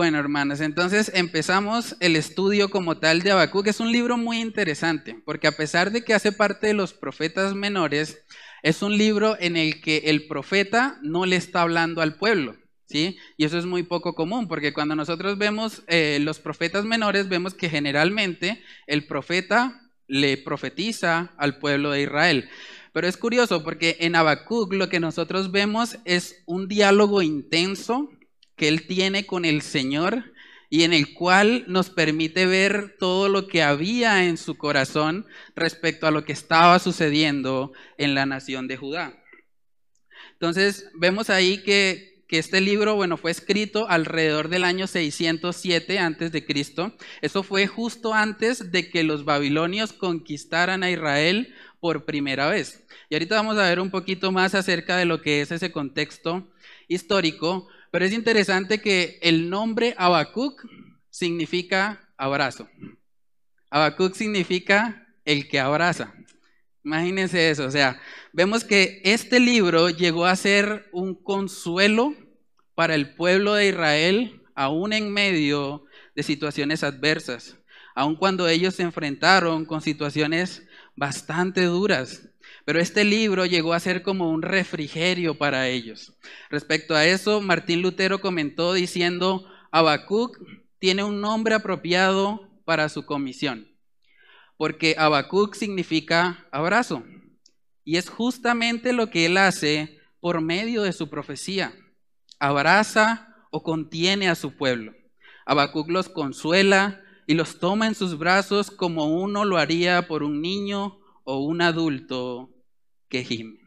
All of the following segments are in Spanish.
Bueno, hermanos, entonces empezamos el estudio como tal de Habacuc, que es un libro muy interesante, porque a pesar de que hace parte de los profetas menores, es un libro en el que el profeta no le está hablando al pueblo, ¿sí? Y eso es muy poco común, porque cuando nosotros vemos eh, los profetas menores, vemos que generalmente el profeta le profetiza al pueblo de Israel. Pero es curioso porque en Habacuc lo que nosotros vemos es un diálogo intenso que Él tiene con el Señor y en el cual nos permite ver todo lo que había en su corazón respecto a lo que estaba sucediendo en la nación de Judá. Entonces, vemos ahí que, que este libro, bueno, fue escrito alrededor del año 607 antes de Cristo. Eso fue justo antes de que los babilonios conquistaran a Israel por primera vez. Y ahorita vamos a ver un poquito más acerca de lo que es ese contexto histórico, pero es interesante que el nombre Habacuc significa abrazo. Habacuc significa el que abraza. Imagínense eso, o sea, vemos que este libro llegó a ser un consuelo para el pueblo de Israel, aún en medio de situaciones adversas, aun cuando ellos se enfrentaron con situaciones bastante duras. Pero este libro llegó a ser como un refrigerio para ellos. Respecto a eso, Martín Lutero comentó diciendo, Habacuc tiene un nombre apropiado para su comisión, porque Habacuc significa abrazo. Y es justamente lo que él hace por medio de su profecía. Abraza o contiene a su pueblo. Habacuc los consuela y los toma en sus brazos como uno lo haría por un niño o un adulto que gime.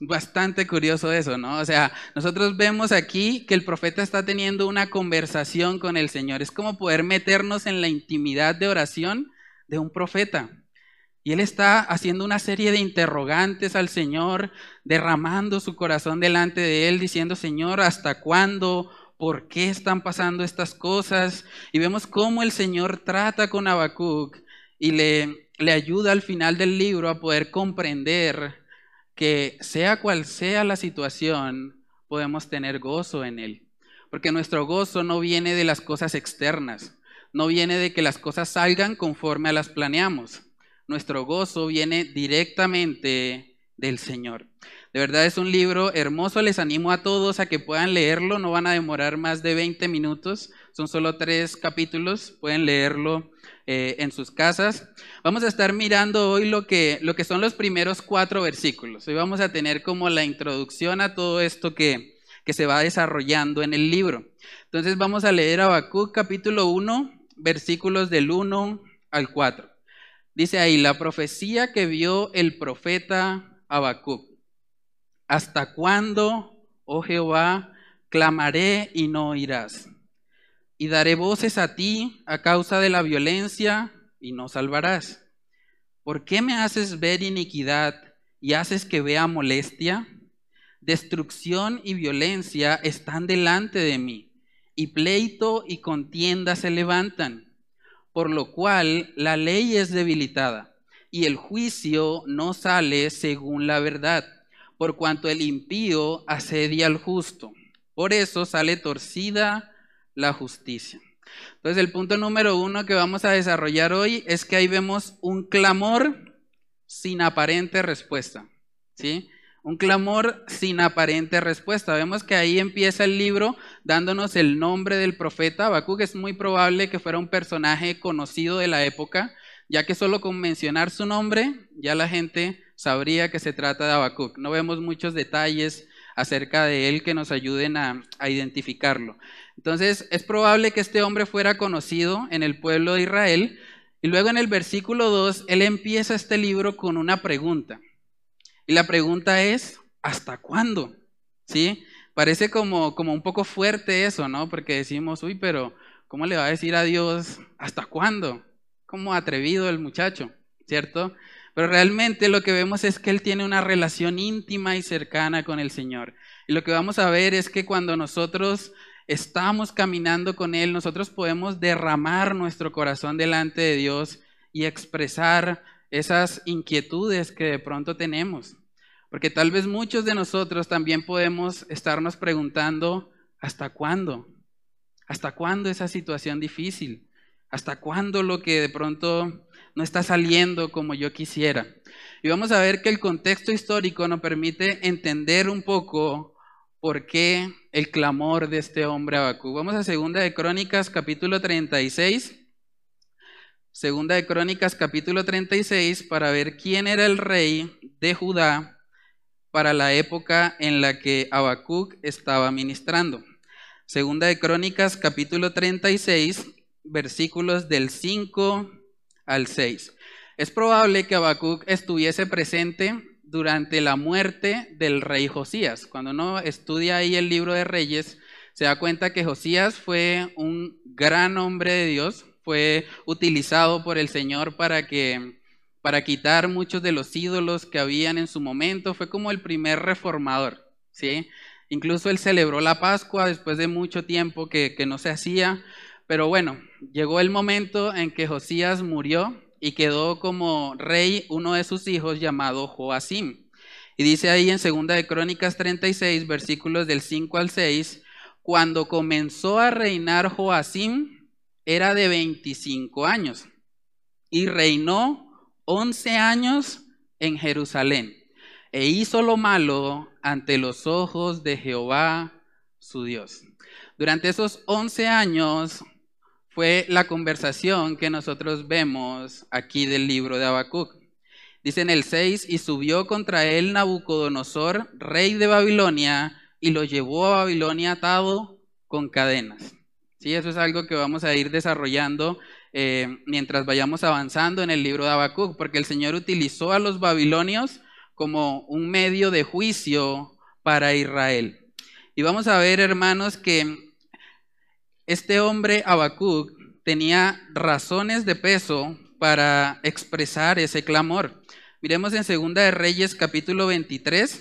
Bastante curioso eso, ¿no? O sea, nosotros vemos aquí que el profeta está teniendo una conversación con el Señor. Es como poder meternos en la intimidad de oración de un profeta. Y él está haciendo una serie de interrogantes al Señor, derramando su corazón delante de él, diciendo, Señor, ¿hasta cuándo? ¿Por qué están pasando estas cosas? Y vemos cómo el Señor trata con Habacuc y le le ayuda al final del libro a poder comprender que sea cual sea la situación, podemos tener gozo en él. Porque nuestro gozo no viene de las cosas externas, no viene de que las cosas salgan conforme a las planeamos. Nuestro gozo viene directamente del Señor. De verdad es un libro hermoso, les animo a todos a que puedan leerlo, no van a demorar más de 20 minutos, son solo tres capítulos, pueden leerlo eh, en sus casas. Vamos a estar mirando hoy lo que, lo que son los primeros cuatro versículos. Hoy vamos a tener como la introducción a todo esto que, que se va desarrollando en el libro. Entonces vamos a leer Habacuc capítulo 1, versículos del 1 al 4. Dice ahí, la profecía que vio el profeta Habacuc. ¿Hasta cuándo, oh Jehová, clamaré y no oirás? y daré voces a ti a causa de la violencia y no salvarás. ¿Por qué me haces ver iniquidad y haces que vea molestia? Destrucción y violencia están delante de mí, y pleito y contienda se levantan, por lo cual la ley es debilitada, y el juicio no sale según la verdad, por cuanto el impío asedia al justo. Por eso sale torcida la justicia. Entonces el punto número uno que vamos a desarrollar hoy es que ahí vemos un clamor sin aparente respuesta. ¿Sí? Un clamor sin aparente respuesta. Vemos que ahí empieza el libro dándonos el nombre del profeta Habacuc. Es muy probable que fuera un personaje conocido de la época, ya que solo con mencionar su nombre ya la gente sabría que se trata de Habacuc. No vemos muchos detalles acerca de él que nos ayuden a, identificarlo. Entonces, es probable que este hombre fuera conocido en el pueblo de Israel. Y luego en el versículo 2, él empieza este libro con una pregunta. Y la pregunta es, ¿hasta cuándo? ¿Sí? Parece como, como un poco fuerte eso, ¿no? Porque decimos, uy, pero ¿cómo le va a decir a Dios hasta cuándo? Como atrevido el muchacho, ¿cierto? Pero realmente lo que vemos es que él tiene una relación íntima y cercana con el Señor. Y lo que vamos a ver es que cuando nosotros estamos caminando con Él, nosotros podemos derramar nuestro corazón delante de Dios y expresar esas inquietudes que de pronto tenemos. Porque tal vez muchos de nosotros también podemos estarnos preguntando, ¿hasta cuándo? ¿Hasta cuándo esa situación difícil? ¿Hasta cuándo lo que de pronto no está saliendo como yo quisiera? Y vamos a ver que el contexto histórico nos permite entender un poco por qué el clamor de este hombre Abacú. Vamos a Segunda de Crónicas, capítulo 36. Segunda de Crónicas, capítulo 36, para ver quién era el rey de Judá para la época en la que Habacuc estaba ministrando. Segunda de Crónicas, capítulo 36, versículos del 5 al 6. Es probable que Habacuc estuviese presente durante la muerte del rey Josías. Cuando uno estudia ahí el libro de Reyes, se da cuenta que Josías fue un gran hombre de Dios, fue utilizado por el Señor para que para quitar muchos de los ídolos que habían en su momento, fue como el primer reformador, ¿sí? Incluso él celebró la Pascua después de mucho tiempo que, que no se hacía, pero bueno, llegó el momento en que Josías murió y quedó como rey uno de sus hijos llamado Joacim. Y dice ahí en Segunda de Crónicas 36, versículos del 5 al 6, cuando comenzó a reinar Joacim era de 25 años y reinó 11 años en Jerusalén e hizo lo malo ante los ojos de Jehová su Dios. Durante esos 11 años fue la conversación que nosotros vemos aquí del libro de Habacuc. Dice en el 6, y subió contra él Nabucodonosor, rey de Babilonia, y lo llevó a Babilonia atado con cadenas. Sí, eso es algo que vamos a ir desarrollando eh, mientras vayamos avanzando en el libro de Habacuc, porque el Señor utilizó a los babilonios como un medio de juicio para Israel. Y vamos a ver, hermanos, que este hombre Habacuc tenía razones de peso para expresar ese clamor. Miremos en Segunda de Reyes capítulo 23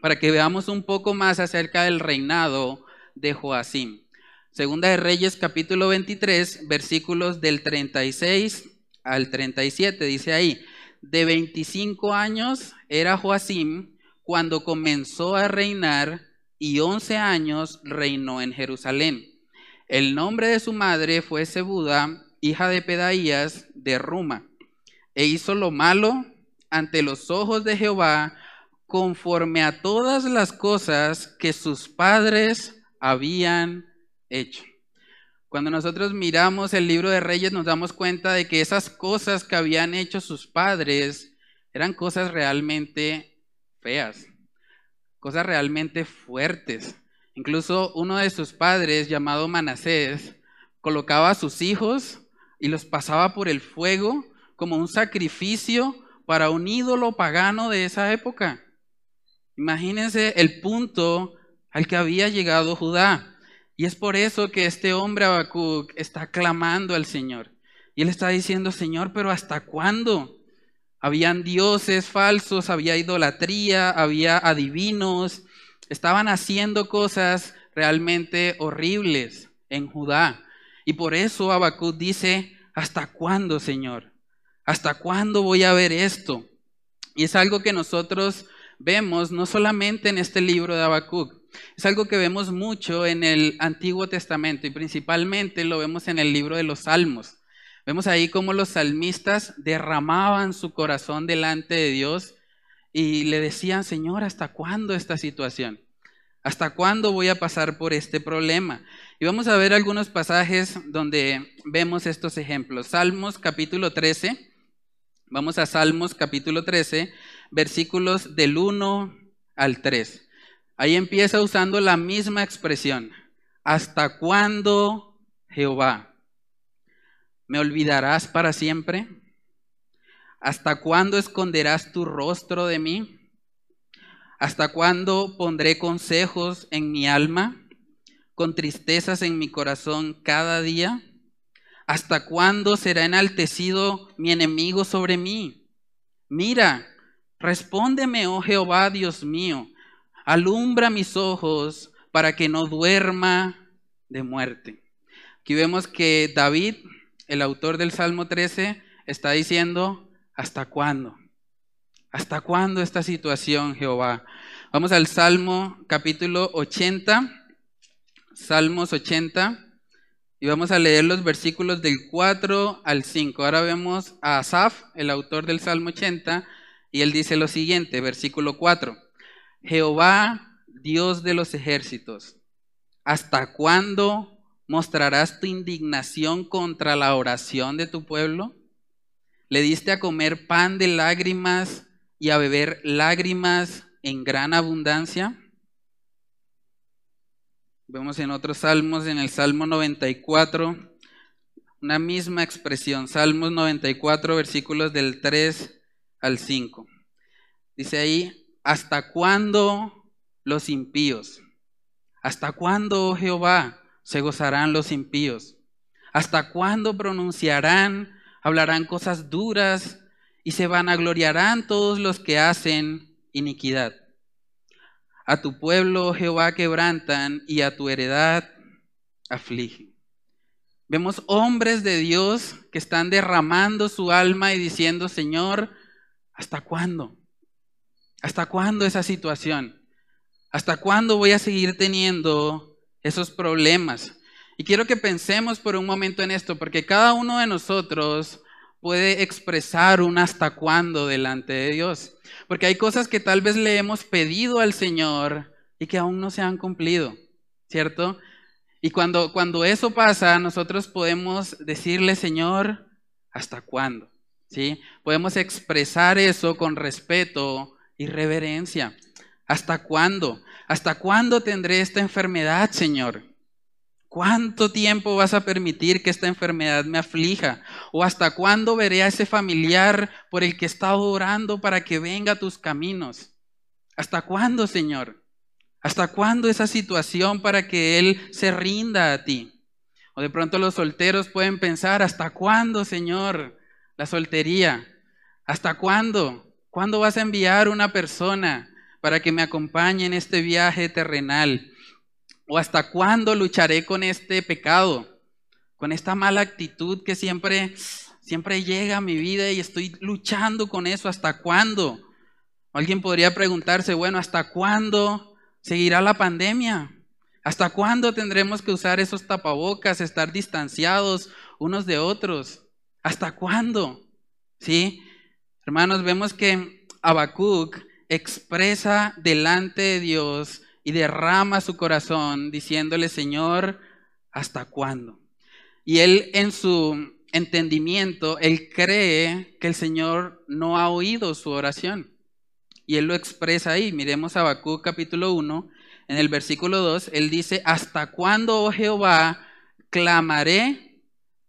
para que veamos un poco más acerca del reinado de Joacim. Segunda de Reyes capítulo 23 versículos del 36 al 37 dice ahí, de 25 años era Joacim cuando comenzó a reinar y 11 años reinó en Jerusalén. El nombre de su madre fue Sebuda, hija de Pedaías de Ruma, e hizo lo malo ante los ojos de Jehová, conforme a todas las cosas que sus padres habían hecho. Cuando nosotros miramos el libro de Reyes nos damos cuenta de que esas cosas que habían hecho sus padres eran cosas realmente feas, cosas realmente fuertes. Incluso uno de sus padres, llamado Manasés, colocaba a sus hijos y los pasaba por el fuego como un sacrificio para un ídolo pagano de esa época. Imagínense el punto al que había llegado Judá. Y es por eso que este hombre Habacuc está clamando al Señor. Y él está diciendo, Señor, pero ¿hasta cuándo? Habían dioses falsos, había idolatría, había adivinos, Estaban haciendo cosas realmente horribles en Judá. Y por eso Habacuc dice, ¿hasta cuándo, Señor? ¿Hasta cuándo voy a ver esto? Y es algo que nosotros vemos no solamente en este libro de Habacuc, es algo que vemos mucho en el Antiguo Testamento y principalmente lo vemos en el libro de los Salmos. Vemos ahí cómo los salmistas derramaban su corazón delante de Dios y le decían, Señor, ¿hasta cuándo esta situación? ¿Hasta cuándo voy a pasar por este problema? Y vamos a ver algunos pasajes donde vemos estos ejemplos. Salmos capítulo 13. Vamos a Salmos capítulo 13, versículos del 1 al 3. Ahí empieza usando la misma expresión. ¿Hasta cuándo, Jehová? ¿Me olvidarás para siempre? ¿Hasta cuándo esconderás tu rostro de mí? ¿Hasta cuándo pondré consejos en mi alma, con tristezas en mi corazón cada día? ¿Hasta cuándo será enaltecido mi enemigo sobre mí? Mira, respóndeme, oh Jehová, Dios mío, alumbra mis ojos para que no duerma de muerte. Aquí vemos que David, el autor del Salmo 13, está diciendo, ¿hasta cuándo? ¿Hasta cuándo esta situación, Jehová? Vamos al Salmo capítulo 80, Salmos 80, y vamos a leer los versículos del 4 al 5. Ahora vemos a Asaf, el autor del Salmo 80, y él dice lo siguiente, versículo 4. Jehová, Dios de los ejércitos, ¿hasta cuándo mostrarás tu indignación contra la oración de tu pueblo? Le diste a comer pan de lágrimas y a beber lágrimas en gran abundancia. Vemos en otros salmos, en el Salmo 94, una misma expresión, Salmos 94, versículos del 3 al 5. Dice ahí, ¿hasta cuándo los impíos? ¿Hasta cuándo, oh Jehová, se gozarán los impíos? ¿Hasta cuándo pronunciarán, hablarán cosas duras y se vanagloriarán todos los que hacen iniquidad? A tu pueblo, oh Jehová, quebrantan y a tu heredad afligen. Vemos hombres de Dios que están derramando su alma y diciendo, Señor, ¿hasta cuándo? ¿Hasta cuándo esa situación? ¿Hasta cuándo voy a seguir teniendo esos problemas? Y quiero que pensemos por un momento en esto, porque cada uno de nosotros puede expresar un hasta cuándo delante de Dios. Porque hay cosas que tal vez le hemos pedido al Señor y que aún no se han cumplido, ¿cierto? Y cuando, cuando eso pasa, nosotros podemos decirle, Señor, ¿hasta cuándo? ¿Sí? Podemos expresar eso con respeto y reverencia. ¿Hasta cuándo? ¿Hasta cuándo tendré esta enfermedad, Señor? ¿Cuánto tiempo vas a permitir que esta enfermedad me aflija? ¿O hasta cuándo veré a ese familiar por el que he estado orando para que venga a tus caminos? ¿Hasta cuándo, Señor? ¿Hasta cuándo esa situación para que Él se rinda a ti? O de pronto los solteros pueden pensar, ¿hasta cuándo, Señor? La soltería. ¿Hasta cuándo? ¿Cuándo vas a enviar una persona para que me acompañe en este viaje terrenal? ¿O hasta cuándo lucharé con este pecado? Con esta mala actitud que siempre siempre llega a mi vida y estoy luchando con eso. ¿Hasta cuándo? Alguien podría preguntarse, bueno, ¿hasta cuándo seguirá la pandemia? ¿Hasta cuándo tendremos que usar esos tapabocas, estar distanciados unos de otros? ¿Hasta cuándo? ¿Sí? Hermanos, vemos que Habacuc expresa delante de Dios y derrama su corazón diciéndole, Señor, ¿hasta cuándo? Y él en su entendimiento, él cree que el Señor no ha oído su oración. Y él lo expresa ahí. Miremos Habacuc capítulo 1, en el versículo 2, él dice, ¿hasta cuándo, oh Jehová, clamaré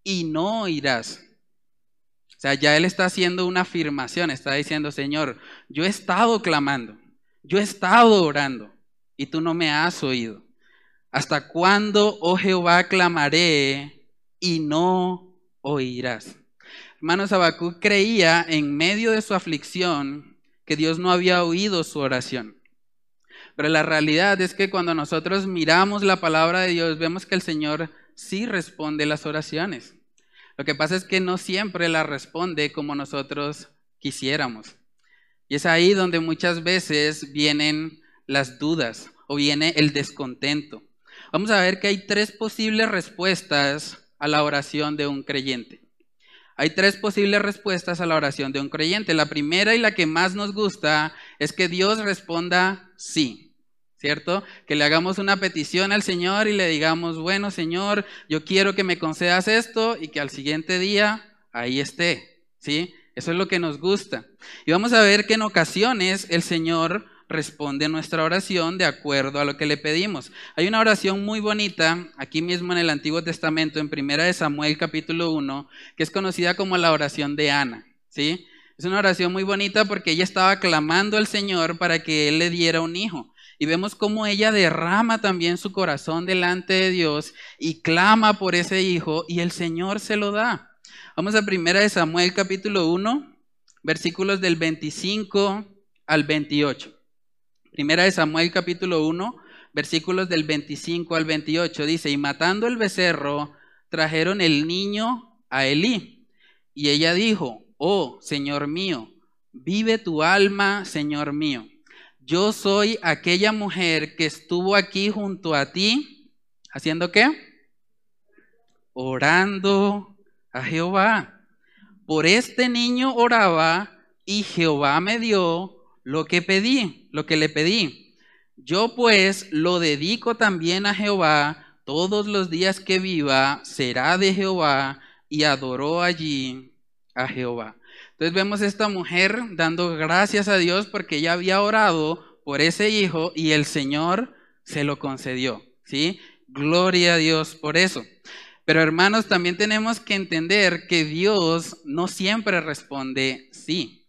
y no oirás? Sea, ya él está haciendo una afirmación, está diciendo, Señor, yo he estado clamando, yo he estado orando y tú no me has oído. ¿Hasta cuándo, oh Jehová, clamaré y no oirás? Hermanos, Habacuc creía en medio de su aflicción que Dios no había oído su oración. Pero la realidad es que cuando nosotros miramos la palabra de Dios, vemos que el Señor sí responde las oraciones. Lo que pasa es que no siempre la responde como nosotros quisiéramos. Y es ahí donde muchas veces vienen las dudas o viene el descontento. Vamos a ver que hay tres posibles respuestas a la oración de un creyente. Hay tres posibles respuestas a la oración de un creyente. La primera y la que más nos gusta es que Dios responda sí. ¿Cierto? Que le hagamos una petición al Señor y le digamos, bueno, Señor, yo quiero que me concedas esto y que al siguiente día ahí esté, ¿sí? Eso es lo que nos gusta. Y vamos a ver que en ocasiones el Señor responde a nuestra oración de acuerdo a lo que le pedimos. Hay una oración muy bonita aquí mismo en el Antiguo Testamento, en Primera de Samuel capítulo 1, que es conocida como la oración de Ana, ¿sí? Es una oración muy bonita porque ella estaba clamando al Señor para que Él le diera un hijo. Y vemos cómo ella derrama también su corazón delante de Dios y clama por ese hijo y el Señor se lo da. Vamos a primera de Samuel capítulo 1, versículos del 25 al 28. Primera de Samuel capítulo 1, versículos del 25 al 28. Dice, y matando el becerro, trajeron el niño a Elí. Y ella dijo, oh, Señor mío, vive tu alma, Señor mío. Yo soy aquella mujer que estuvo aquí junto a ti, haciendo qué? Orando a Jehová. Por este niño oraba y Jehová me dio lo que pedí, lo que le pedí. Yo pues lo dedico también a Jehová, todos los días que viva será de Jehová, y adoró allí a Jehová. Entonces vemos esta mujer dando gracias a Dios porque ella había orado por ese hijo y el Señor se lo concedió, ¿sí? Gloria a Dios por eso. Pero hermanos, también tenemos que entender que Dios no siempre responde sí.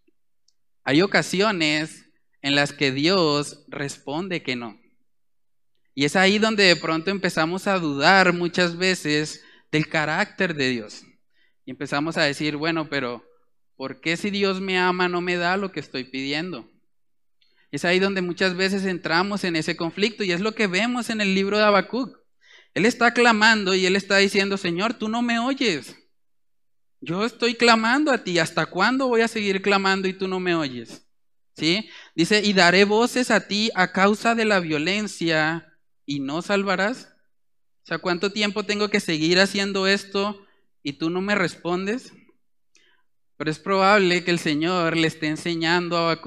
Hay ocasiones en las que Dios responde que no. Y es ahí donde de pronto empezamos a dudar muchas veces del carácter de Dios. Y empezamos a decir, bueno, pero ¿por qué si Dios me ama no me da lo que estoy pidiendo? Es ahí donde muchas veces entramos en ese conflicto y es lo que vemos en el libro de Habacuc. Él está clamando y él está diciendo, Señor, tú no me oyes. Yo estoy clamando a ti. ¿Hasta cuándo voy a seguir clamando y tú no me oyes? ¿Sí? Dice, y daré voces a ti a causa de la violencia y no salvarás. O sea, ¿cuánto tiempo tengo que seguir haciendo esto y tú no me respondes? Pero es probable que el Señor le esté enseñando a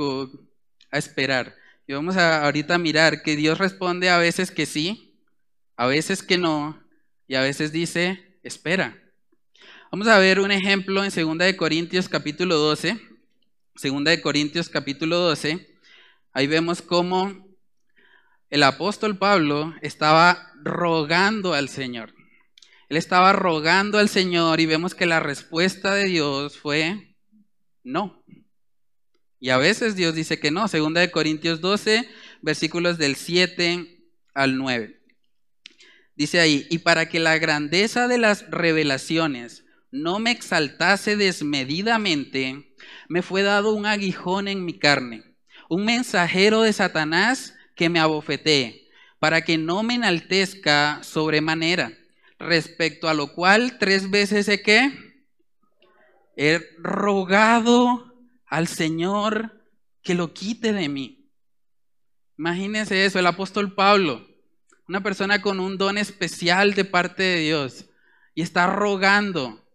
a esperar. Y vamos a ahorita mirar que Dios responde a veces que sí, a veces que no, y a veces dice, espera. Vamos a ver un ejemplo en 2 de Corintios capítulo 12. 2 de Corintios capítulo 12. Ahí vemos cómo el apóstol Pablo estaba rogando al Señor. Él estaba rogando al Señor y vemos que la respuesta de Dios fue no. Y a veces Dios dice que no. Segunda de Corintios 12, versículos del 7 al 9. Dice ahí, y para que la grandeza de las revelaciones no me exaltase desmedidamente, me fue dado un aguijón en mi carne, un mensajero de Satanás que me abofetee, para que no me enaltezca sobremanera, respecto a lo cual tres veces he que he rogado al Señor que lo quite de mí. Imagínense eso, el apóstol Pablo, una persona con un don especial de parte de Dios, y está rogando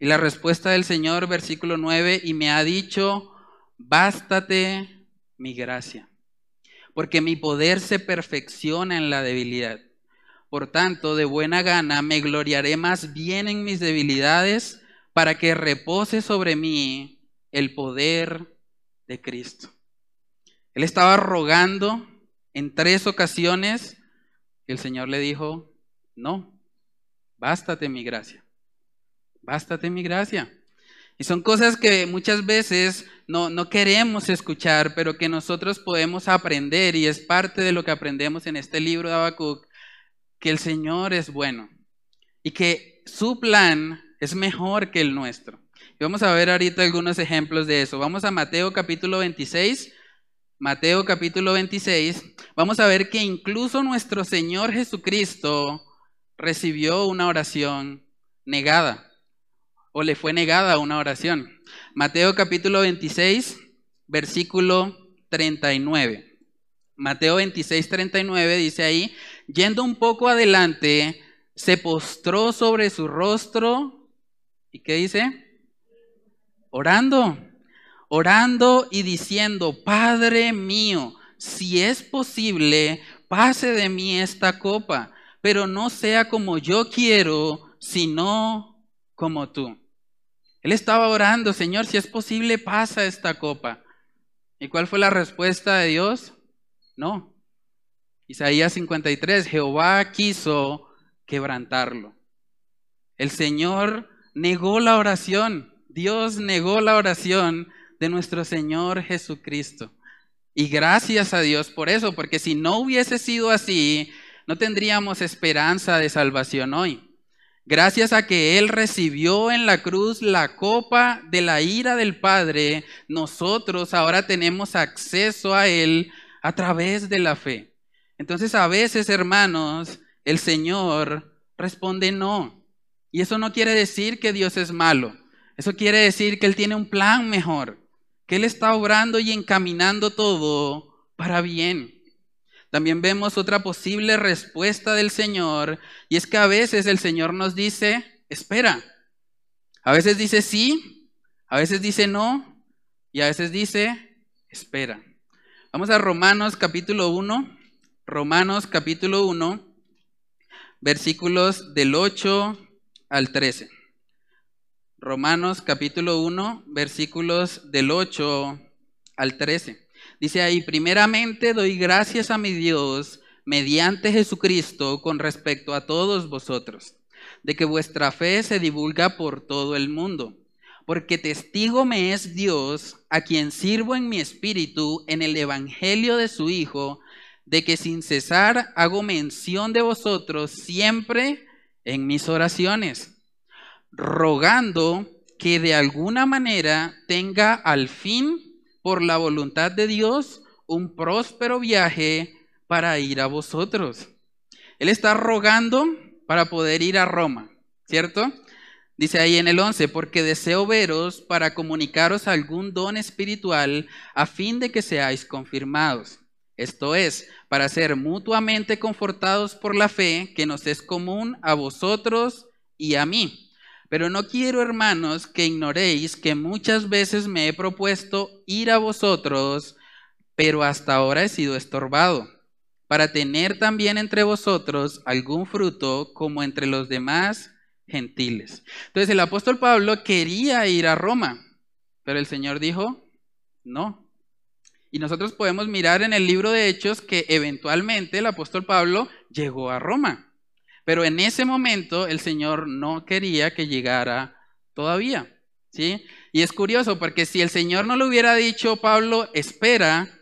y la respuesta del Señor, versículo 9, y me ha dicho, bástate mi gracia, porque mi poder se perfecciona en la debilidad. Por tanto, de buena gana me gloriaré más bien en mis debilidades, para que repose sobre mí el poder de Cristo. Él estaba rogando en tres ocasiones, y el Señor le dijo, no, bástate mi gracia bástate mi gracia. Y son cosas que muchas veces no, no, queremos escuchar, pero que nosotros podemos aprender y es parte de lo que aprendemos en este libro de Habacuc, que el Señor es bueno y que su plan es mejor que el nuestro. Y vamos a ver ahorita algunos ejemplos de eso. Vamos a Mateo capítulo 26. Mateo capítulo 26. Vamos a ver que incluso nuestro Señor Jesucristo recibió una oración negada o le fue negada una oración. Mateo capítulo 26, versículo 39. Mateo 26, 39 dice ahí, yendo un poco adelante, se postró sobre su rostro. ¿Y qué dice? Orando, orando y diciendo, Padre mío, si es posible, pase de mí esta copa, pero no sea como yo quiero, sino como tú. Él estaba orando, Señor, si es posible, pasa esta copa. ¿Y cuál fue la respuesta de Dios? No. Isaías 53, Jehová quiso quebrantarlo. El Señor negó la oración. Dios negó la oración de nuestro Señor Jesucristo. Y gracias a Dios por eso, porque si no hubiese sido así, no tendríamos esperanza de salvación hoy. Gracias a que Él recibió en la cruz la copa de la ira del Padre, nosotros ahora tenemos acceso a Él a través de la fe. Entonces a veces, hermanos, el Señor responde no. Y eso no quiere decir que Dios es malo. Eso quiere decir que Él tiene un plan mejor, que Él está obrando y encaminando todo para bien. También vemos otra posible respuesta del Señor, y es que a veces el Señor nos dice, espera. A veces dice sí, a veces dice no, y a veces dice, espera. Vamos a Romanos capítulo 1, Romanos capítulo 1, versículos del 8 al 13. Romanos capítulo 1, versículos del 8 al 13. Dice ahí, primeramente doy gracias a mi Dios mediante Jesucristo con respecto a todos vosotros, de que vuestra fe se divulga por todo el mundo, porque testigo me es Dios, a quien sirvo en mi espíritu en el Evangelio de su Hijo, de que sin cesar hago mención de vosotros siempre en mis oraciones, rogando que de alguna manera tenga al fin por la voluntad de Dios, un próspero viaje para ir a vosotros. Él está rogando para poder ir a Roma, ¿cierto? Dice ahí en el 11, porque deseo veros para comunicaros algún don espiritual a fin de que seáis confirmados. Esto es, para ser mutuamente confortados por la fe que nos es común a vosotros y a mí pero no quiero, hermanos, que ignoréis que muchas veces me he propuesto ir a vosotros, pero hasta ahora he sido estorbado, para tener también entre vosotros algún fruto como entre los demás gentiles. Entonces el apóstol Pablo quería ir a Roma, pero el Señor dijo, no. Y nosotros podemos mirar en el libro de Hechos que eventualmente el apóstol Pablo llegó a Roma. Pero en ese momento el Señor no quería que llegara todavía. ¿sí? Y es curioso porque si el Señor no le hubiera dicho, Pablo, espera,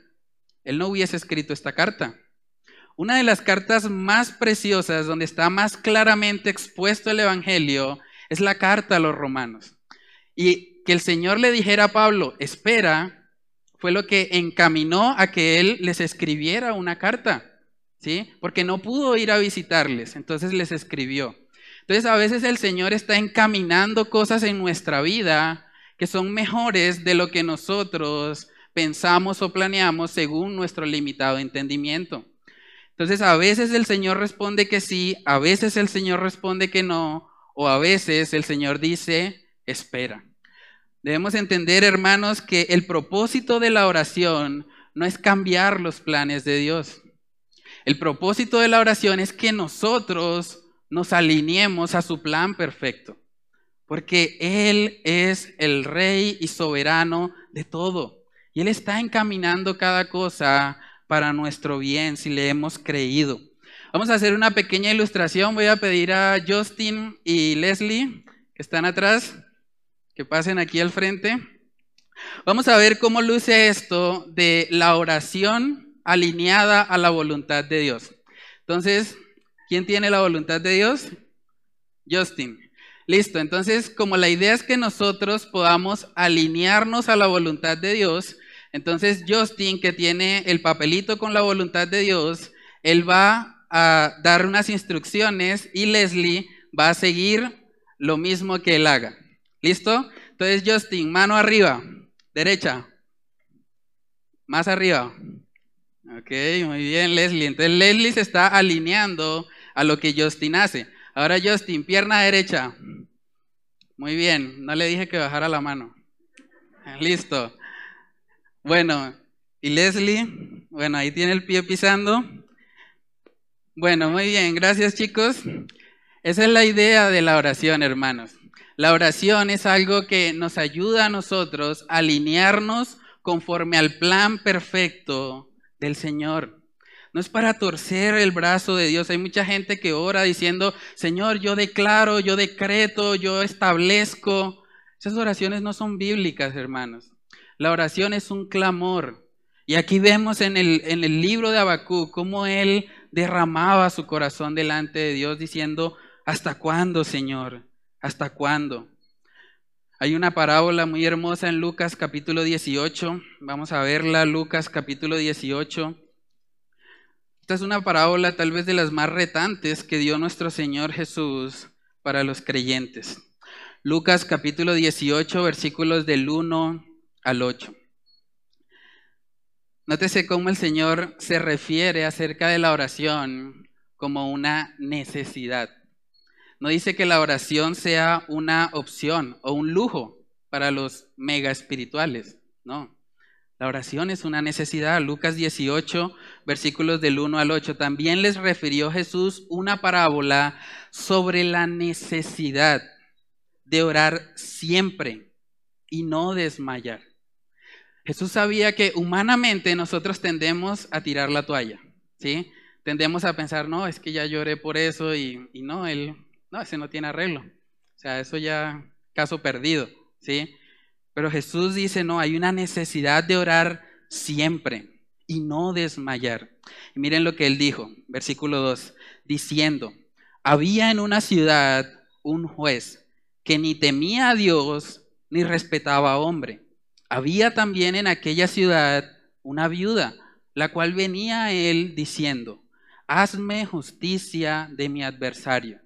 él no hubiese escrito esta carta. Una de las cartas más preciosas, donde está más claramente expuesto el Evangelio, es la carta a los romanos. Y que el Señor le dijera a Pablo, espera, fue lo que encaminó a que él les escribiera una carta. ¿sí? Porque no pudo ir a visitarles, entonces les escribió. Entonces a veces el Señor está encaminando cosas en nuestra vida que son mejores de lo que nosotros pensamos o planeamos según nuestro limitado entendimiento. Entonces a veces el Señor responde que sí, a veces el Señor responde que no, o a veces el Señor dice, espera. Debemos entender, hermanos, que el propósito de la oración no es cambiar los planes de Dios. El propósito de la oración es que nosotros nos alineemos a su plan perfecto, porque Él es el rey y soberano de todo. Y Él está encaminando cada cosa para nuestro bien si le hemos creído. Vamos a hacer una pequeña ilustración. Voy a pedir a Justin y Leslie, que están atrás, que pasen aquí al frente. Vamos a ver cómo luce esto de la oración alineada a la voluntad de Dios. Entonces, ¿quién tiene la voluntad de Dios? Justin. Listo, entonces como la idea es que nosotros podamos alinearnos a la voluntad de Dios, entonces Justin, que tiene el papelito con la voluntad de Dios, él va a dar unas instrucciones y Leslie va a seguir lo mismo que él haga. ¿Listo? Entonces Justin, mano arriba, derecha, más arriba, Ok, muy bien, Leslie. Entonces Leslie se está alineando a lo que Justin hace. Ahora Justin, pierna derecha. Muy bien, no le dije que bajara la mano. Listo. Bueno, y Leslie, bueno, ahí tiene el pie pisando. Bueno, muy bien, gracias chicos. Esa es la idea de la oración, hermanos. La oración es algo que nos ayuda a nosotros a alinearnos conforme al plan perfecto del Señor. No es para torcer el brazo de Dios. Hay mucha gente que ora diciendo, Señor, yo declaro, yo decreto, yo establezco. Esas oraciones no son bíblicas, hermanos. La oración es un clamor. Y aquí vemos en el, en el libro de Abacú cómo él derramaba su corazón delante de Dios diciendo, ¿hasta cuándo, Señor? ¿Hasta cuándo? Hay una parábola muy hermosa en Lucas capítulo 18. Vamos a verla, Lucas capítulo 18. Esta es una parábola tal vez de las más retantes que dio nuestro Señor Jesús para los creyentes. Lucas capítulo 18, versículos del 1 al 8. Nótese cómo el Señor se refiere acerca de la oración como una necesidad. No dice que la oración sea una opción o un lujo para los mega espirituales, no. La oración es una necesidad. Lucas 18, versículos del 1 al 8. También les refirió Jesús una parábola sobre la necesidad de orar siempre y no desmayar. Jesús sabía que humanamente nosotros tendemos a tirar la toalla, ¿sí? Tendemos a pensar, no, es que ya lloré por eso y, y no, él, no, ese no tiene arreglo. O sea, eso ya, caso perdido, ¿sí? Pero Jesús dice, no, hay una necesidad de orar siempre y no desmayar. Miren lo que él dijo, versículo 2, diciendo, había en una ciudad un juez que ni temía a Dios ni respetaba a hombre. Había también en aquella ciudad una viuda, la cual venía a él diciendo, hazme justicia de mi adversario.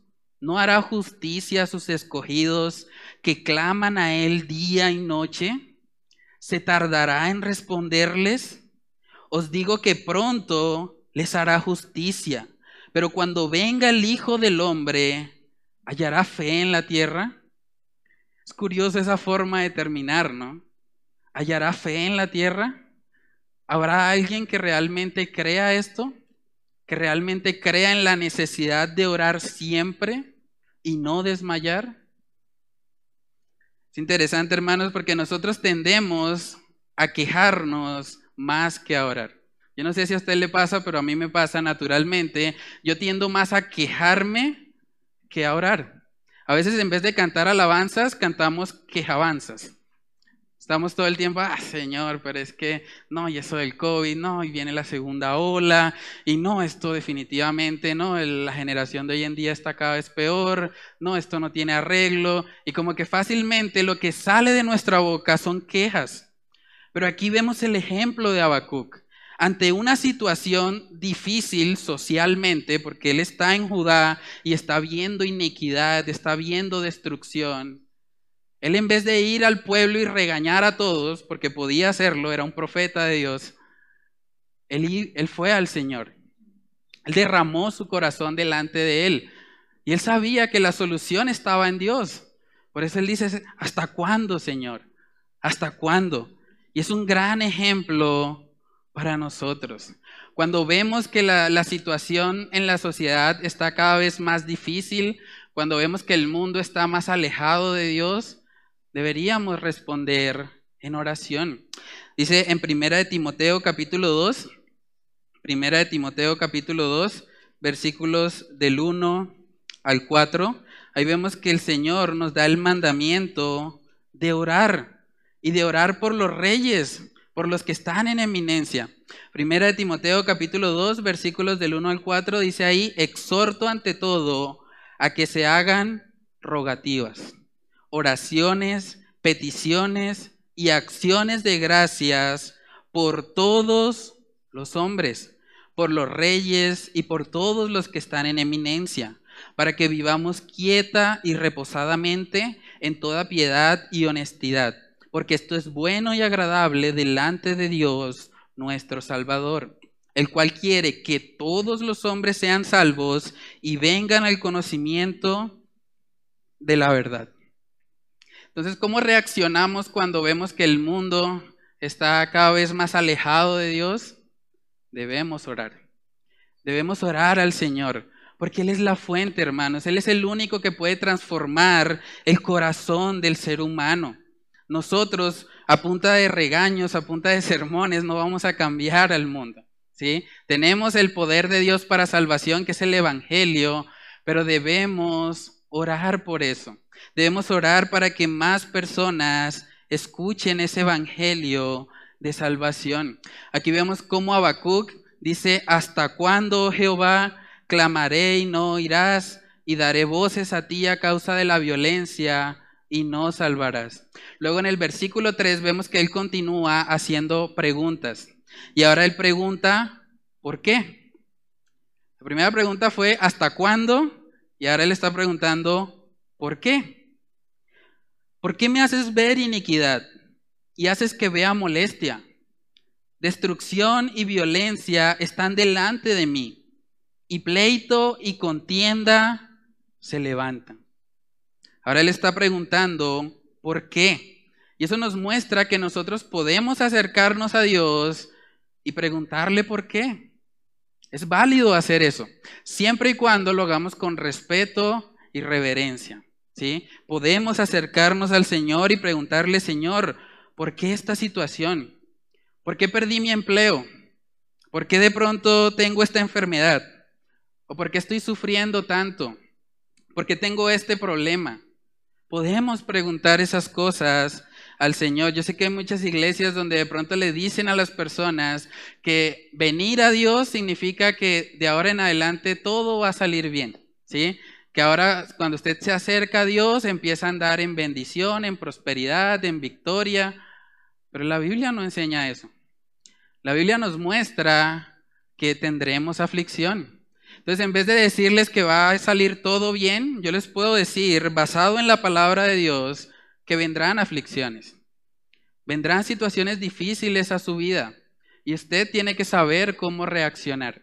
no hará justicia a sus escogidos que claman a Él día y noche? ¿Se tardará en responderles? Os digo que pronto les hará justicia, pero cuando venga el Hijo del Hombre, ¿hallará fe en la tierra? Es curioso esa forma de terminar, ¿no? ¿Hallará fe en la tierra? ¿Habrá alguien que realmente crea esto? ¿Que realmente crea en la necesidad de orar siempre y no desmayar? Es interesante, hermanos, porque nosotros tendemos a quejarnos más que a orar. Yo no sé si a usted le pasa, pero a mí me pasa naturalmente. Yo tiendo más a quejarme que a orar. A veces en vez de cantar alabanzas, cantamos quejabanzas. Estamos todo el tiempo, ah, Señor, pero es que no, y eso del COVID, no, y viene la segunda ola, y no, esto definitivamente, no, la generación de hoy en día está cada vez peor, no, esto no tiene arreglo, y como que fácilmente lo que sale de nuestra boca son quejas. Pero aquí vemos el ejemplo de Habacuc. Ante una situación difícil socialmente, porque él está en Judá y está viendo iniquidad, está viendo destrucción, él en vez de ir al pueblo y regañar a todos, porque podía hacerlo, era un profeta de Dios, él, fue al Señor. Él derramó su corazón delante de él. Y él sabía que la solución estaba en Dios. Por eso él dice, ¿hasta cuándo, Señor? ¿Hasta cuándo? Y es un gran ejemplo para nosotros. Cuando vemos que la, la, situación en la sociedad está cada vez más difícil, cuando vemos que el mundo está más alejado de Dios, deberíamos responder en oración. Dice en Primera de Timoteo capítulo 2, Primera de Timoteo capítulo 2, versículos del 1 al 4, ahí vemos que el Señor nos da el mandamiento de orar y de orar por los reyes, por los que están en eminencia. Primera de Timoteo capítulo 2, versículos del 1 al 4, dice ahí, exhorto ante todo a que se hagan rogativas oraciones, peticiones y acciones de gracias por todos los hombres, por los reyes y por todos los que están en eminencia, para que vivamos quieta y reposadamente en toda piedad y honestidad, porque esto es bueno y agradable delante de Dios nuestro Salvador, el cual quiere que todos los hombres sean salvos y vengan al conocimiento de la verdad. Entonces, ¿cómo reaccionamos cuando vemos que el mundo está cada vez más alejado de Dios? Debemos orar. Debemos orar al Señor, porque Él es la fuente, hermanos. Él es el único que puede transformar el corazón del ser humano. Nosotros, a punta de regaños, a punta de sermones, no vamos a cambiar al mundo. ¿sí? Tenemos el poder de Dios para salvación, que es el Evangelio, pero debemos orar por eso. Debemos orar para que más personas escuchen ese evangelio de salvación. Aquí vemos cómo Habacuc dice, ¿hasta cuándo, oh Jehová, clamaré y no oirás? Y daré voces a ti a causa de la violencia y no salvarás. Luego en el versículo 3 vemos que él continúa haciendo preguntas. Y ahora él pregunta, ¿por qué? La primera pregunta fue, ¿hasta cuándo? Y ahora él está preguntando, ¿por qué? ¿Por qué me haces ver iniquidad y haces que vea molestia? Destrucción y violencia están delante de mí, y pleito y contienda se levantan. Ahora él está preguntando, ¿por qué? Y eso nos muestra que nosotros podemos acercarnos a Dios y preguntarle por qué. Es válido hacer eso, siempre y cuando lo hagamos con respeto y reverencia. ¿Sí? Podemos acercarnos al Señor y preguntarle, Señor, ¿por qué esta situación? ¿Por qué perdí mi empleo? ¿Por qué de pronto tengo esta enfermedad? ¿O por qué estoy sufriendo tanto? ¿Por qué tengo este problema? Podemos preguntar esas cosas al Señor. Yo sé que hay muchas iglesias donde de pronto le dicen a las personas que venir a Dios significa que de ahora en adelante todo va a salir bien, ¿sí? Que ahora cuando usted se acerca a Dios empieza a andar en bendición, en prosperidad, en victoria. Pero la Biblia no enseña eso. La Biblia nos muestra que tendremos aflicción. Entonces, en vez de decirles que va a salir todo bien, yo les puedo decir, basado en la palabra de Dios, que vendrán aflicciones, vendrán situaciones difíciles a su vida y usted tiene que saber cómo reaccionar.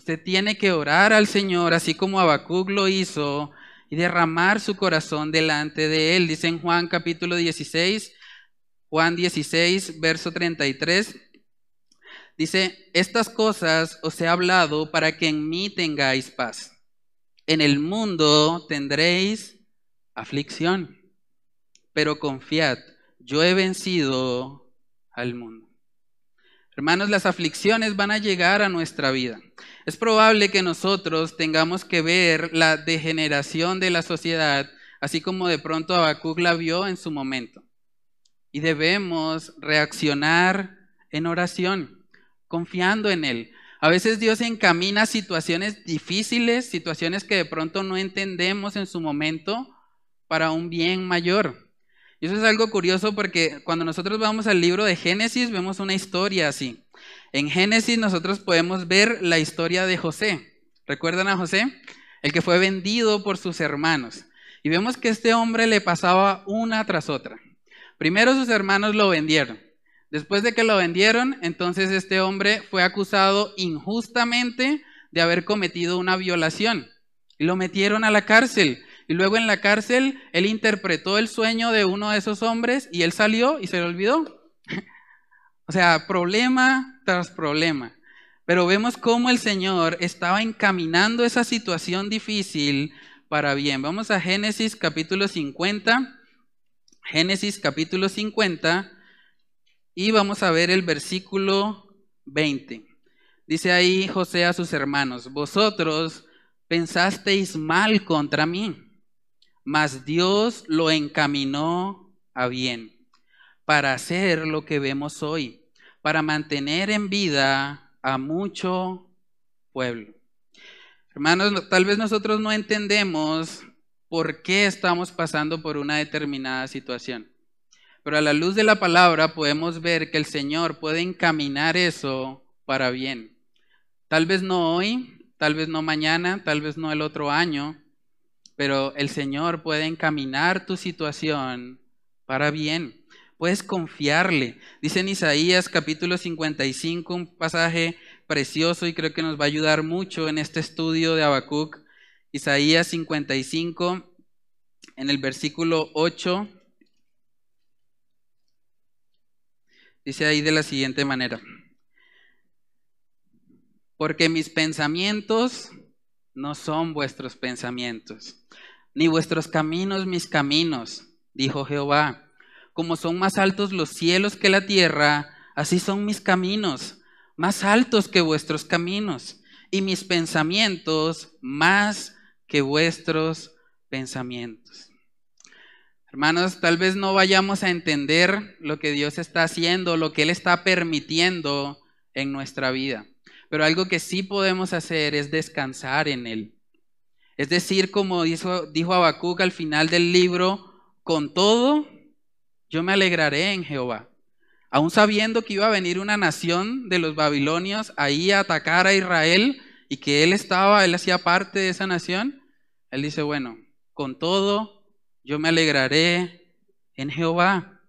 Usted tiene que orar al Señor, así como Habacuc lo hizo, y derramar su corazón delante de Él. Dice en Juan capítulo 16, Juan 16, verso 33. Dice, estas cosas os he hablado para que en mí tengáis paz. En el mundo tendréis aflicción pero confiad, yo he vencido al mundo. Hermanos, las aflicciones van a llegar a nuestra vida. Es probable que nosotros tengamos que ver la degeneración de la sociedad, así como de pronto Habacuc la vio en su momento. Y debemos reaccionar en oración, confiando en Él. A veces Dios encamina situaciones difíciles, situaciones que de pronto no entendemos en su momento, para un bien mayor. Y eso es algo curioso porque cuando nosotros vamos al libro de Génesis vemos una historia así. En Génesis nosotros podemos ver la historia de José. ¿Recuerdan a José? El que fue vendido por sus hermanos. Y vemos que este hombre le pasaba una tras otra. Primero sus hermanos lo vendieron. Después de que lo vendieron, entonces este hombre fue acusado injustamente de haber cometido una violación. Y lo metieron a la cárcel. Y luego en la cárcel, él interpretó el sueño de uno de esos hombres y él salió y se le olvidó. o sea, problema tras problema. Pero vemos cómo el Señor estaba encaminando esa situación difícil para bien. Vamos a Génesis capítulo 50. Génesis capítulo 50 y vamos a ver el versículo 20. Dice ahí José a sus hermanos, vosotros pensasteis mal contra mí mas Dios lo encaminó a bien para hacer lo que vemos hoy, para mantener en vida a mucho pueblo. Hermanos, tal vez nosotros no entendemos por qué estamos pasando por una determinada situación, pero a la luz de la palabra podemos ver que el Señor puede encaminar eso para bien. Tal vez no hoy, tal vez no mañana, tal vez no el otro año, pero el Señor puede encaminar tu situación para bien. Puedes confiarle. Dice en Isaías capítulo 55, un pasaje precioso y creo que nos va a ayudar mucho en este estudio de Habacuc. Isaías 55, en el versículo 8, dice ahí de la siguiente manera. Porque mis pensamientos no son vuestros pensamientos ni vuestros caminos mis caminos, dijo Jehová. Como son más altos los cielos que la tierra, así son mis caminos, más altos que vuestros caminos, y mis pensamientos más que vuestros pensamientos. Hermanos, tal vez no vayamos a entender lo que Dios está haciendo, lo que Él está permitiendo en nuestra vida, pero algo que sí podemos hacer es descansar en Él. Es decir, como dijo, dijo al final del libro, con todo, yo me alegraré en Jehová. Aún sabiendo que iba a venir una nación de los babilonios ahí a atacar a Israel y que él estaba, él hacía parte de esa nación, él dice, bueno, con todo, yo me alegraré en Jehová.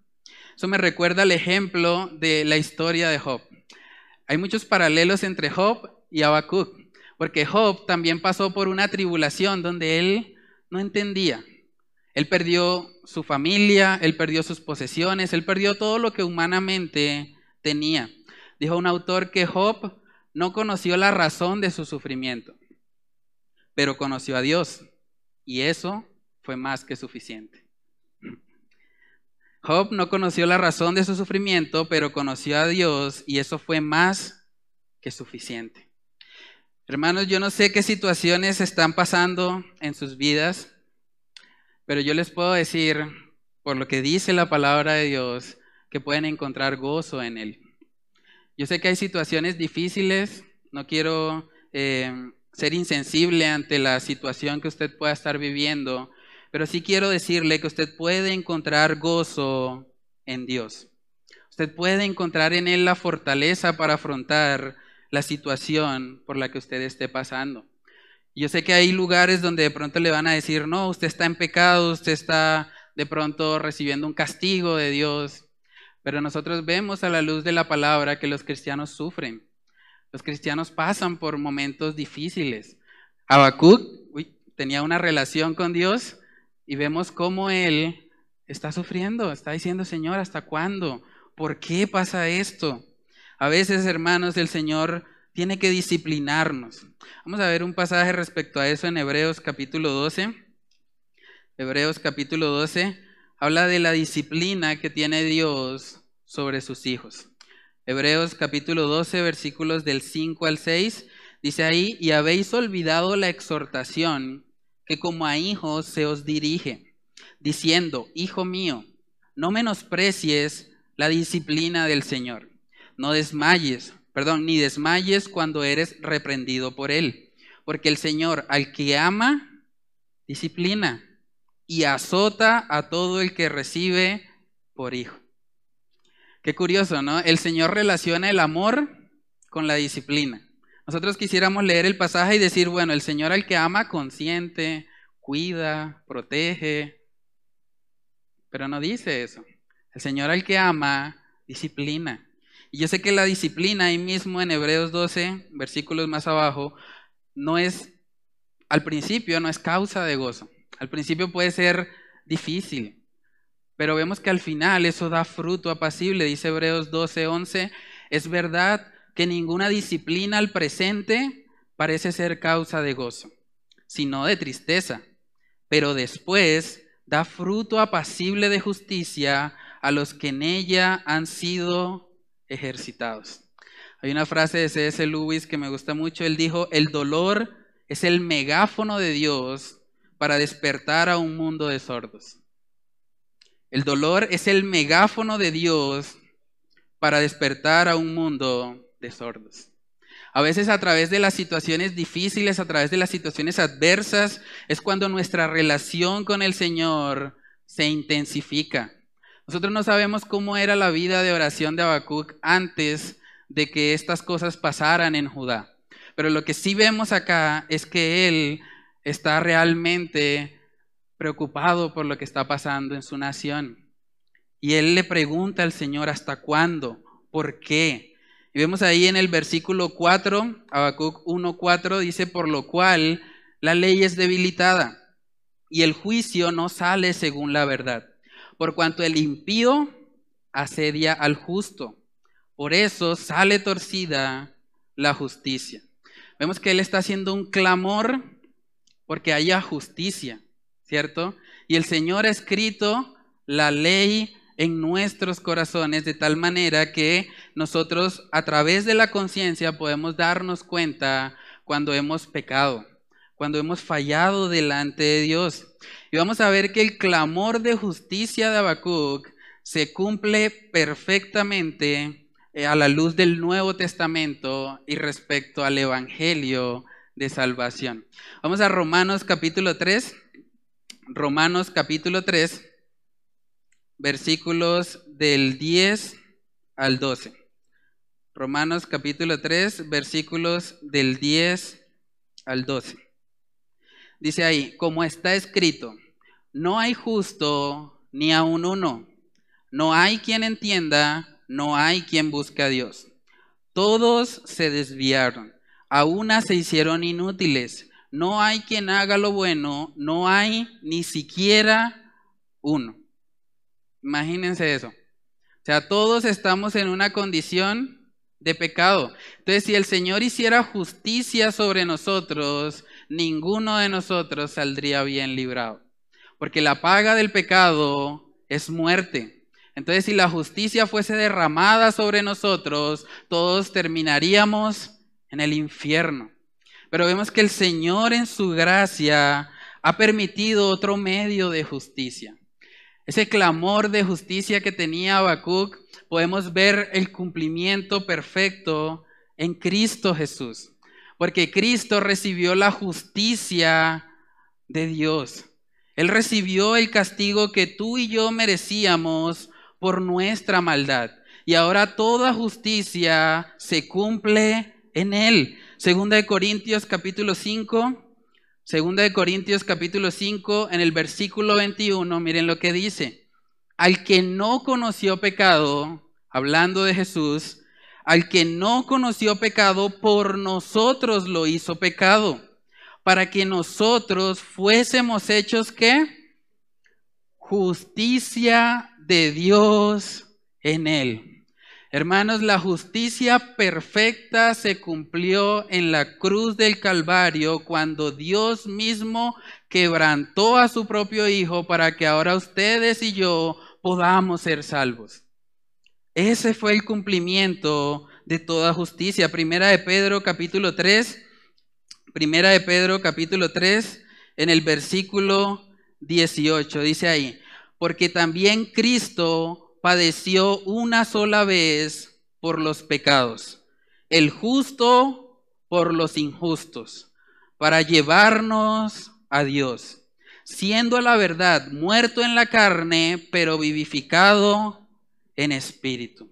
Eso me recuerda al ejemplo de la historia de Job. Hay muchos paralelos entre Job y Habacuc, porque Job también pasó por una tribulación donde él no entendía. Él perdió su familia, él perdió sus posesiones, él perdió todo lo que humanamente tenía. Dijo un autor que Job no conoció la razón de su sufrimiento, pero conoció a Dios y eso fue más que suficiente. Job no conoció la razón de su sufrimiento, pero conoció a Dios y eso fue más que suficiente. Hermanos, yo no sé qué situaciones están pasando en sus vidas. Pero yo les puedo decir, por lo que dice la palabra de Dios, que pueden encontrar gozo en Él. Yo sé que hay situaciones difíciles, no quiero eh, ser insensible ante la situación que usted pueda estar viviendo, pero sí quiero decirle que usted puede encontrar gozo en Dios. Usted puede encontrar en Él la fortaleza para afrontar la situación por la que usted esté pasando. Yo sé que hay lugares donde de pronto le van a decir, no, usted está en pecado, usted está de pronto recibiendo un castigo de Dios. Pero nosotros vemos a la luz de la palabra que los cristianos sufren. Los cristianos pasan por momentos difíciles. Habacuc tenía una relación con Dios y vemos cómo él está sufriendo, está diciendo, Señor, ¿hasta cuándo? ¿Por qué pasa esto? A veces, hermanos, el Señor tiene que disciplinarnos. Vamos a ver un pasaje respecto a eso en Hebreos capítulo 12. Hebreos capítulo 12 habla de la disciplina que tiene Dios sobre sus hijos. Hebreos capítulo 12 versículos del 5 al 6 dice ahí, y habéis olvidado la exhortación que como a hijos se os dirige, diciendo, Hijo mío, no menosprecies la disciplina del Señor, no desmayes perdón, ni desmayes cuando eres reprendido por él, porque el Señor al que ama, disciplina y azota a todo el que recibe por hijo. Qué curioso, ¿no? El Señor relaciona el amor con la disciplina. Nosotros quisiéramos leer el pasaje y decir, bueno, el Señor al que ama consiente, cuida, protege, pero no dice eso. El Señor al que ama disciplina. Y yo sé que la disciplina ahí mismo en Hebreos 12, versículos más abajo, no es, al principio no es causa de gozo. Al principio puede ser difícil, pero vemos que al final eso da fruto apacible, dice Hebreos 12, 11. Es verdad que ninguna disciplina al presente parece ser causa de gozo, sino de tristeza, pero después da fruto apacible de justicia a los que en ella han sido ejercitados. Hay una frase de C.S. Lewis que me gusta mucho. Él dijo, el dolor es el megáfono de Dios para despertar a un mundo de sordos. El dolor es el megáfono de Dios para despertar a un mundo sordos. A veces a través de las situaciones difíciles, a través de las situaciones adversas, es cuando nuestra relación con el Señor se intensifica. Nosotros no sabemos cómo era la vida de oración de Habacuc antes de que estas cosas pasaran en Judá. Pero lo que sí vemos acá es que él está realmente preocupado por lo que está pasando en su nación. Y él le pregunta al Señor, ¿hasta cuándo? ¿Por qué? Y vemos ahí en el versículo 4, Habacuc 1.4, dice, por lo cual la ley es debilitada y el juicio no sale según la verdad por cuanto el impío asedia al justo. Por eso sale torcida la justicia. Vemos que él está haciendo un clamor porque haya justicia, ¿cierto? Y el Señor ha escrito la ley en nuestros corazones de tal manera que nosotros a través de la conciencia podemos darnos cuenta cuando hemos pecado cuando hemos fallado delante de Dios. Y vamos a ver que el clamor de justicia de Habacuc se cumple perfectamente eh, a la luz del Nuevo Testamento y respecto al Evangelio de salvación. Vamos a Romanos capítulo 3. Romanos capítulo 3, versículos del 10 al 12. Romanos capítulo 3, versículos del 10 al 12. Dice ahí, como está escrito, no hay justo ni aun uno, no hay quien entienda, no hay quien busque a Dios. Todos se desviaron, a una se hicieron inútiles, no hay quien haga lo bueno, no hay ni siquiera uno. Imagínense eso. O sea, todos estamos en una condición de pecado. Entonces, si el Señor hiciera justicia sobre nosotros, ninguno de nosotros saldría bien librado. Porque la paga del pecado es muerte. Entonces, si la justicia fuese derramada sobre nosotros, todos terminaríamos en el infierno. Pero vemos que el Señor en su gracia ha permitido otro medio de justicia. Ese clamor de justicia que tenía Habacuc, podemos ver el cumplimiento perfecto en Cristo Jesús porque Cristo recibió la justicia de Dios. Él recibió el castigo que tú y yo merecíamos por nuestra maldad. Y ahora toda justicia se cumple en Él. Segunda de Corintios capítulo 5. Segunda de Corintios capítulo 5 en el versículo 21, miren lo que dice. Al que no conoció pecado, hablando de Jesús, al que no conoció pecado, por nosotros lo hizo pecado, para que nosotros fuésemos hechos que justicia de Dios en él. Hermanos, la justicia perfecta se cumplió en la cruz del Calvario cuando Dios mismo quebrantó a su propio Hijo para que ahora ustedes y yo podamos ser salvos. Ese fue el cumplimiento de toda justicia. Primera de Pedro capítulo 3, Primera de Pedro capítulo 3, en el versículo 18, dice ahí, porque también Cristo padeció una sola vez por los pecados, el justo por los injustos, para llevarnos a Dios, siendo la verdad muerto en la carne, pero vivificado en espíritu.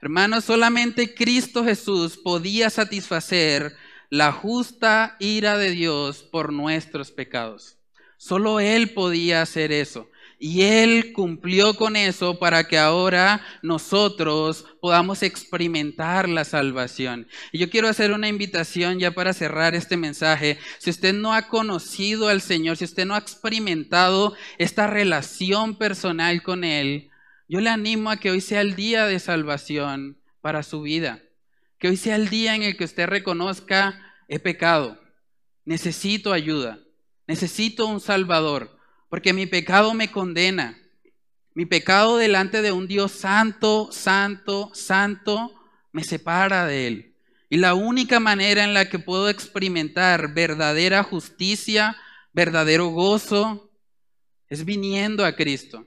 Hermanos, solamente Cristo Jesús podía satisfacer la justa ira de Dios por nuestros pecados. Solo Él podía hacer eso. Y Él cumplió con eso para que ahora nosotros podamos experimentar la salvación. Y yo quiero hacer una invitación ya para cerrar este mensaje. Si usted no ha conocido al Señor, si usted no ha experimentado esta relación personal con Él, yo le animo a que hoy sea el día de salvación para su vida. Que hoy sea el día en el que usted reconozca, he pecado, necesito ayuda, necesito un Salvador, porque mi pecado me condena. Mi pecado delante de un Dios santo, santo, santo, me separa de Él. Y la única manera en la que puedo experimentar verdadera justicia, verdadero gozo, es viniendo a Cristo.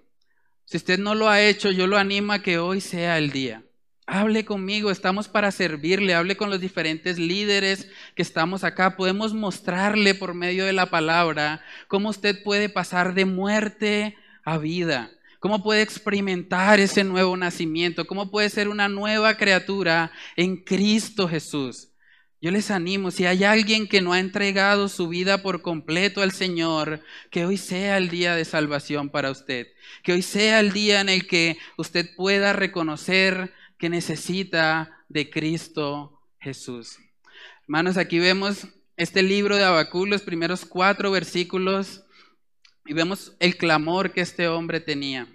Si usted no lo ha hecho, yo lo animo a que hoy sea el día. Hable conmigo, estamos para servirle, hable con los diferentes líderes que estamos acá. Podemos mostrarle por medio de la palabra cómo usted puede pasar de muerte a vida, cómo puede experimentar ese nuevo nacimiento, cómo puede ser una nueva criatura en Cristo Jesús. Yo les animo, si hay alguien que no ha entregado su vida por completo al Señor, que hoy sea el día de salvación para usted, que hoy sea el día en el que usted pueda reconocer que necesita de Cristo Jesús. Hermanos, aquí vemos este libro de Abacú, los primeros cuatro versículos, y vemos el clamor que este hombre tenía.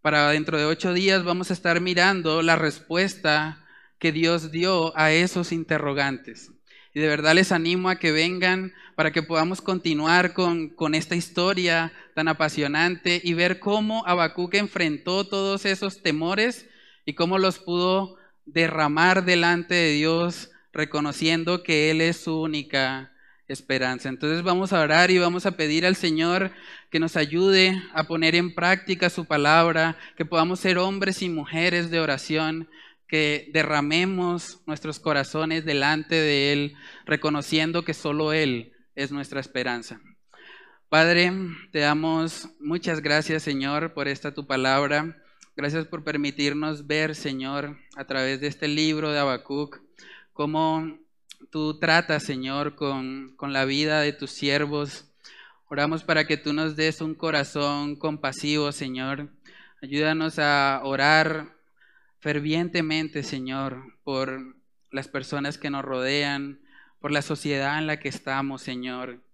Para dentro de ocho días vamos a estar mirando la respuesta que Dios dio a esos interrogantes. Y de verdad les animo a que vengan para que podamos continuar con, con esta historia tan apasionante y ver cómo Habacuc enfrentó todos esos temores y cómo los pudo derramar delante de Dios, reconociendo que Él es su única esperanza. Entonces vamos a orar y vamos a pedir al Señor que nos ayude a poner en práctica su palabra, que podamos ser hombres y mujeres de oración, que derramemos nuestros corazones delante de Él, reconociendo que solo Él es nuestra esperanza. Padre, te damos muchas gracias, Señor, por esta tu palabra. Gracias por permitirnos ver, Señor, a través de este libro de Habacuc, cómo tú tratas, Señor, con, con la vida de tus siervos. Oramos para que tú nos des un corazón compasivo, Señor. Ayúdanos a orar fervientemente, Señor, por las personas que nos rodean, por la sociedad en la que estamos, Señor.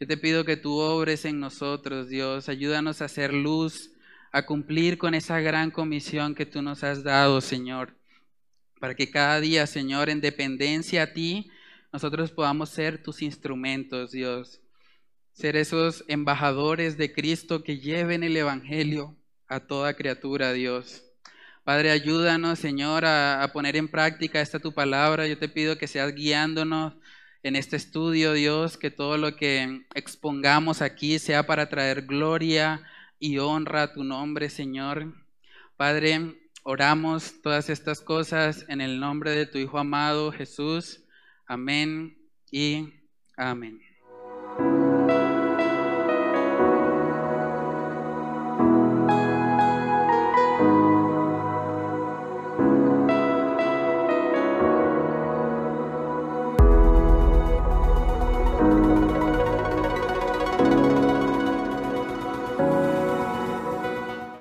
Yo te pido que tú obres en nosotros, Dios. Ayúdanos a hacer luz, a cumplir con esa gran comisión que tú nos has dado, Señor. Para que cada día, Señor, en dependencia a ti, nosotros podamos ser tus instrumentos, Dios. Ser esos embajadores de Cristo que lleven el Evangelio a toda criatura, Dios. Padre, ayúdanos, Señor, a, poner en práctica esta tu palabra. Yo te pido que seas guiándonos en este estudio, Dios, que todo lo que expongamos aquí sea para traer gloria y honra tu nombre, Señor. Padre, oramos todas estas cosas en el nombre de tu Hijo amado, Jesús. Amén y amén.